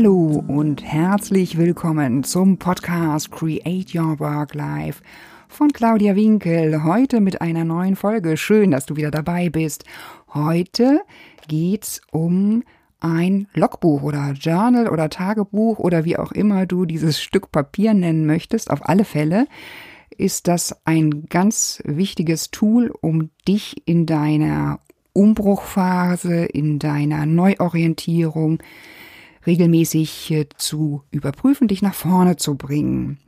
Hallo und herzlich willkommen zum Podcast Create Your Work Life von Claudia Winkel. Heute mit einer neuen Folge. Schön, dass du wieder dabei bist. Heute geht's um ein Logbuch oder Journal oder Tagebuch oder wie auch immer du dieses Stück Papier nennen möchtest. Auf alle Fälle ist das ein ganz wichtiges Tool, um dich in deiner Umbruchphase, in deiner Neuorientierung regelmäßig äh, zu überprüfen, dich nach vorne zu bringen.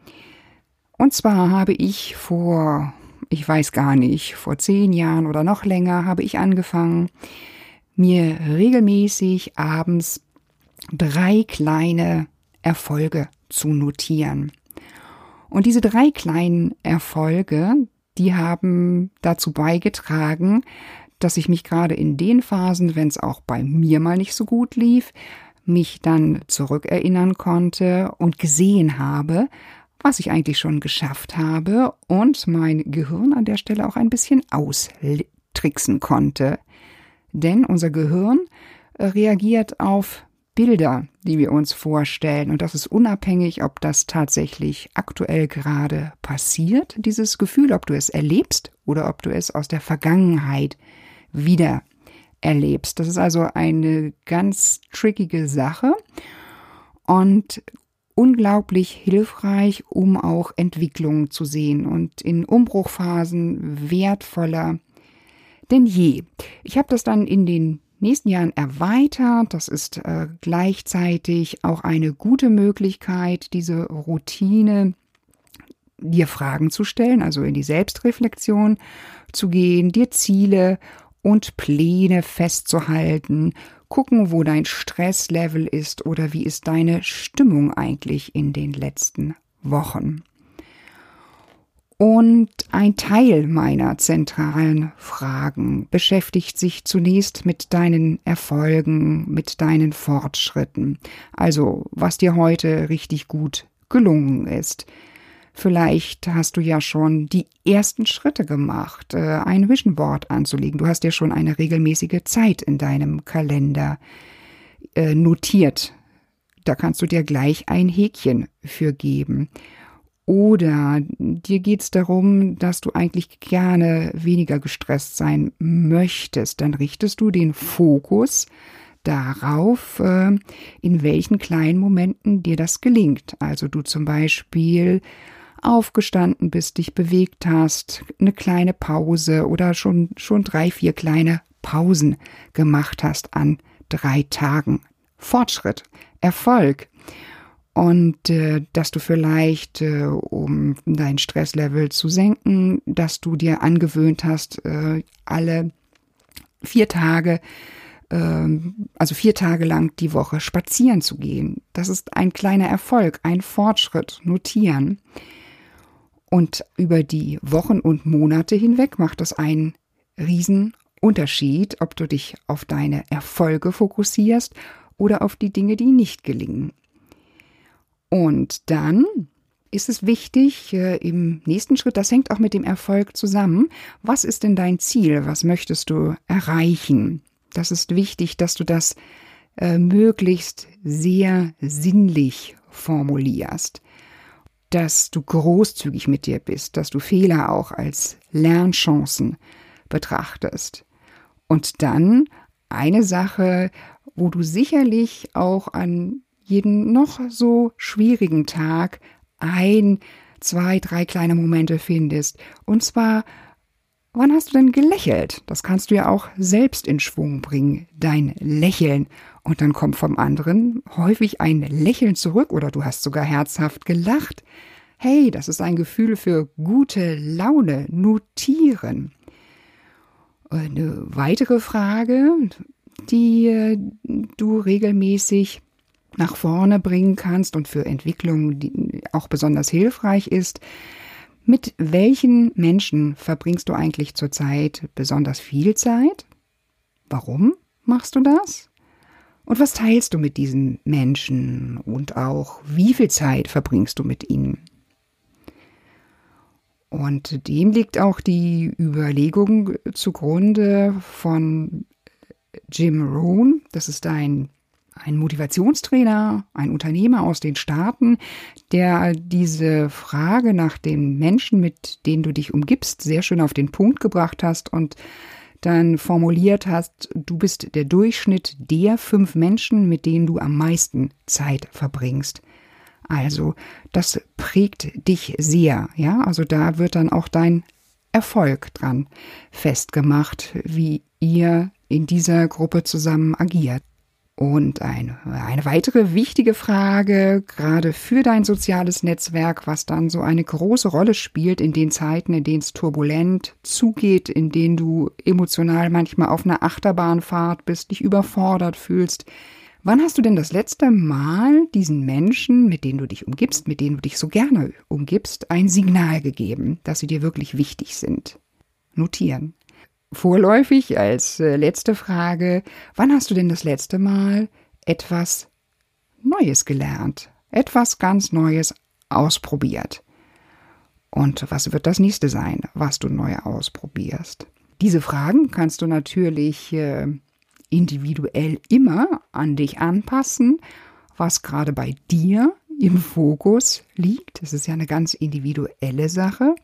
Und zwar habe ich vor, ich weiß gar nicht, vor zehn Jahren oder noch länger habe ich angefangen, mir regelmäßig abends drei kleine Erfolge zu notieren. Und diese drei kleinen Erfolge, die haben dazu beigetragen, dass ich mich gerade in den Phasen, wenn es auch bei mir mal nicht so gut lief, mich dann zurückerinnern konnte und gesehen habe, was ich eigentlich schon geschafft habe und mein Gehirn an der Stelle auch ein bisschen austricksen konnte. Denn unser Gehirn reagiert auf Bilder, die wir uns vorstellen. Und das ist unabhängig, ob das tatsächlich aktuell gerade passiert, dieses Gefühl, ob du es erlebst oder ob du es aus der Vergangenheit wieder erlebst. Das ist also eine ganz trickige Sache und unglaublich hilfreich, um auch Entwicklungen zu sehen und in Umbruchphasen wertvoller denn je. Ich habe das dann in den nächsten Jahren erweitert. Das ist äh, gleichzeitig auch eine gute Möglichkeit, diese Routine dir Fragen zu stellen, also in die Selbstreflexion zu gehen, dir Ziele und Pläne festzuhalten, gucken, wo dein Stresslevel ist oder wie ist deine Stimmung eigentlich in den letzten Wochen. Und ein Teil meiner zentralen Fragen beschäftigt sich zunächst mit deinen Erfolgen, mit deinen Fortschritten, also was dir heute richtig gut gelungen ist. Vielleicht hast du ja schon die ersten Schritte gemacht, äh, ein Vision Board anzulegen. Du hast ja schon eine regelmäßige Zeit in deinem Kalender äh, notiert. Da kannst du dir gleich ein Häkchen für geben. Oder dir geht es darum, dass du eigentlich gerne weniger gestresst sein möchtest. Dann richtest du den Fokus darauf, äh, in welchen kleinen Momenten dir das gelingt. Also du zum Beispiel aufgestanden bist, dich bewegt hast, eine kleine Pause oder schon, schon drei, vier kleine Pausen gemacht hast an drei Tagen. Fortschritt, Erfolg und äh, dass du vielleicht, äh, um dein Stresslevel zu senken, dass du dir angewöhnt hast, äh, alle vier Tage, äh, also vier Tage lang die Woche spazieren zu gehen. Das ist ein kleiner Erfolg, ein Fortschritt, notieren. Und über die Wochen und Monate hinweg macht das einen riesen Unterschied, ob du dich auf deine Erfolge fokussierst oder auf die Dinge, die nicht gelingen. Und dann ist es wichtig äh, im nächsten Schritt, das hängt auch mit dem Erfolg zusammen, was ist denn dein Ziel, was möchtest du erreichen? Das ist wichtig, dass du das äh, möglichst sehr sinnlich formulierst, dass du großzügig mit dir bist, dass du Fehler auch als Lernchancen betrachtest. Und dann eine Sache, wo du sicherlich auch an jeden noch so schwierigen Tag ein, zwei, drei kleine Momente findest. Und zwar, wann hast du denn gelächelt? Das kannst du ja auch selbst in Schwung bringen, dein Lächeln. Und dann kommt vom anderen häufig ein Lächeln zurück oder du hast sogar herzhaft gelacht. Hey, das ist ein Gefühl für gute Laune. Notieren. Eine weitere Frage, die äh, du regelmäßig nach vorne bringen kannst und für Entwicklung auch besonders hilfreich ist. Mit welchen Menschen verbringst du eigentlich zurzeit besonders viel Zeit? Warum machst du das? Und was teilst du mit diesen Menschen und auch wie viel Zeit verbringst du mit ihnen? Und dem liegt auch die Überlegung zugrunde von Jim Rohn. Das ist ein ein Motivationstrainer, ein Unternehmer aus den Staaten, der diese Frage nach den Menschen, mit denen du dich umgibst, sehr schön auf den Punkt gebracht hast und dann formuliert hast, du bist der Durchschnitt der fünf Menschen, mit denen du am meisten Zeit verbringst. Also, das prägt dich sehr, ja? Also da wird dann auch dein Erfolg dran festgemacht, wie ihr in dieser Gruppe zusammen agiert. Und eine, eine weitere wichtige Frage, gerade für dein soziales Netzwerk, was dann so eine große Rolle spielt in den Zeiten, in denen es turbulent zugeht, in denen du emotional manchmal auf einer Achterbahnfahrt bist, dich überfordert fühlst. Wann hast du denn das letzte Mal diesen Menschen, mit denen du dich umgibst, mit denen du dich so gerne umgibst, ein Signal gegeben, dass sie dir wirklich wichtig sind? Notieren. Vorläufig als äh, letzte Frage, wann hast du denn das letzte Mal etwas Neues gelernt? Etwas ganz Neues ausprobiert? Und was wird das nächste sein, was du neu ausprobierst? Diese Fragen kannst du natürlich äh, individuell immer an dich anpassen, was gerade bei dir im Fokus liegt. Das ist ja eine ganz individuelle Sache.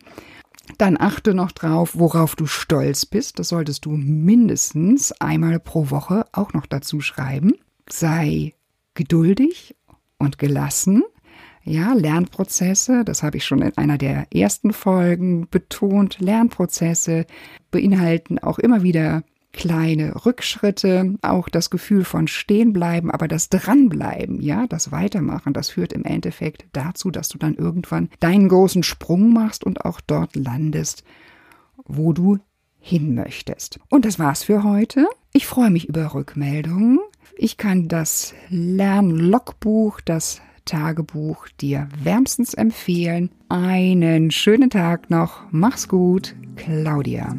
Dann achte noch drauf, worauf du stolz bist. Das solltest du mindestens einmal pro Woche auch noch dazu schreiben. Sei geduldig und gelassen. Ja, Lernprozesse, das habe ich schon in einer der ersten Folgen betont. Lernprozesse beinhalten auch immer wieder kleine Rückschritte, auch das Gefühl von Stehenbleiben, aber das Dranbleiben, ja, das Weitermachen, das führt im Endeffekt dazu, dass du dann irgendwann deinen großen Sprung machst und auch dort landest, wo du hin möchtest. Und das war's für heute. Ich freue mich über Rückmeldungen. Ich kann das Lernlogbuch, das Tagebuch dir wärmstens empfehlen. Einen schönen Tag noch. Mach's gut, Claudia.